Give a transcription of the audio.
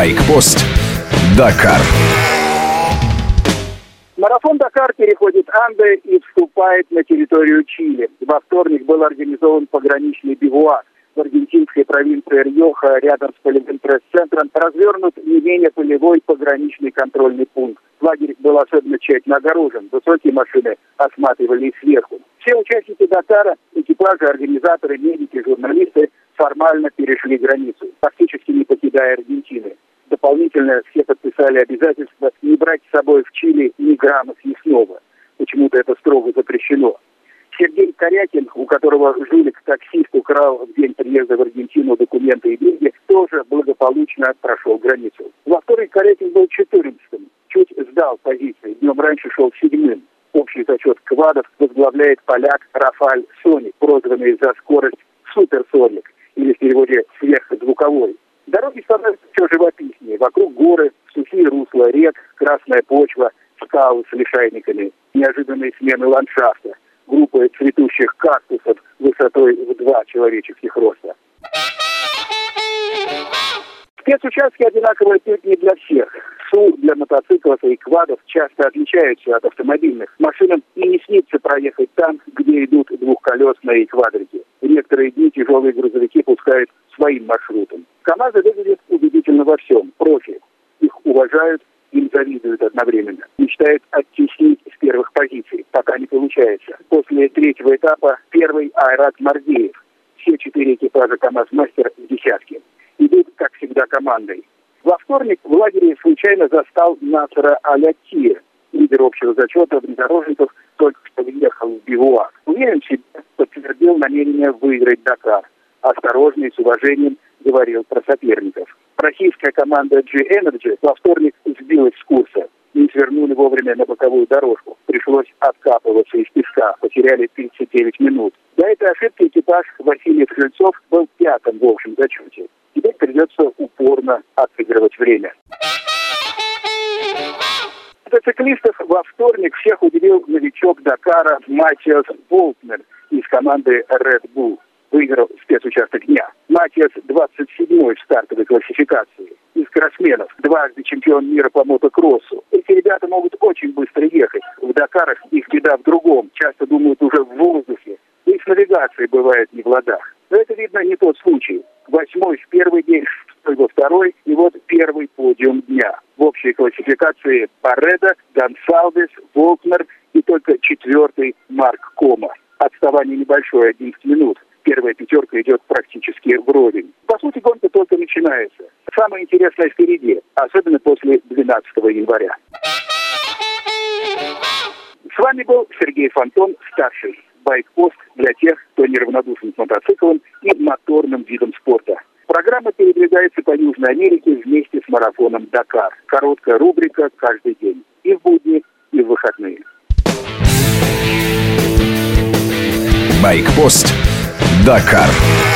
Байкпост. Дакар. Марафон Дакар переходит Анды и вступает на территорию Чили. Во вторник был организован пограничный бивуак в аргентинской провинции Рьоха рядом с полевым пресс-центром развернут не менее полевой пограничный контрольный пункт. Лагерь был особенно тщательно огорожен. Высокие машины осматривали сверху. Все участники Дакара, экипажи, организаторы, медики, журналисты формально перешли границу, фактически не покидая Аргентины. Дополнительно все подписали обязательство не брать с собой в Чили ни грамма съестного. Почему-то это строго запрещено. Сергей Корякин, у которого жулик-таксист украл в день приезда в Аргентину документы и деньги, тоже благополучно прошел границу. Во вторник Корякин был 14-м, чуть сдал позиции, днем раньше шел седьмым. Общий зачет квадов возглавляет поляк Рафаль Соник, прозванный за скорость Суперсоник, или в переводе сверхзвуковой. Дороги становятся все живописнее. Вокруг горы, сухие русла рек, красная почва, скалы с лишайниками, неожиданные смены ландшафта – группы цветущих кактусов высотой в два человеческих роста. Спецучастки одинаковые отнюдь не для всех. СУ для мотоциклов и квадов часто отличаются от автомобильных. Машинам и не снится проехать там, где идут двухколесные квадрики. В некоторые дни тяжелые грузовики пускают своим маршрутом. КАМАЗы выглядят убедительно во всем. Профи. Их уважают, им завидуют одновременно. Мечтают оттеснить с первых позиций, пока не получается. После третьего этапа первый Айрат Мардеев. Все четыре экипажа КАМАЗ-мастер в десятке. Идут, как всегда, командой. Во вторник в лагере случайно застал Насара Алятия, лидер общего зачета внедорожников, только что въехал в Бивуак. Уверен подтвердил намерение выиграть Дакар. Осторожно и с уважением говорил про соперников. Российская команда G-Energy во вторник сбилась с курса. Не свернули вовремя на боковую дорожку. Пришлось откапываться из песка. Потеряли 39 минут. До этой ошибки экипаж Василий Крыльцов был пятым в общем зачете. Теперь придется упорно отыгрывать время. Мотоциклистов во вторник всех удивил новичок Дакара Матиас Болтнер из команды Red Bull выиграл спецучасток дня. Матиас 27-й в стартовой классификации. Из кроссменов, дважды чемпион мира по мотокроссу. Эти ребята могут очень быстро ехать. В Дакарах их беда в другом. Часто думают уже в воздухе. И с навигацией бывает не в ладах. Но это, видно, не тот случай. Восьмой в первый день, шестой во второй, и вот первый подиум дня. В общей классификации Пареда, Гонсалвес, Волкнер и только четвертый Марк Кома. Отставание небольшое, 11 минут первая пятерка идет практически вровень. По сути, гонка только начинается. Самое интересное впереди, особенно после 12 января. С вами был Сергей Фонтон, старший байкпост для тех, кто неравнодушен к мотоциклам и моторным видам спорта. Программа передвигается по Южной Америке вместе с марафоном «Дакар». Короткая рубрика каждый день. И в будни, и в выходные. Байкпост Дакар.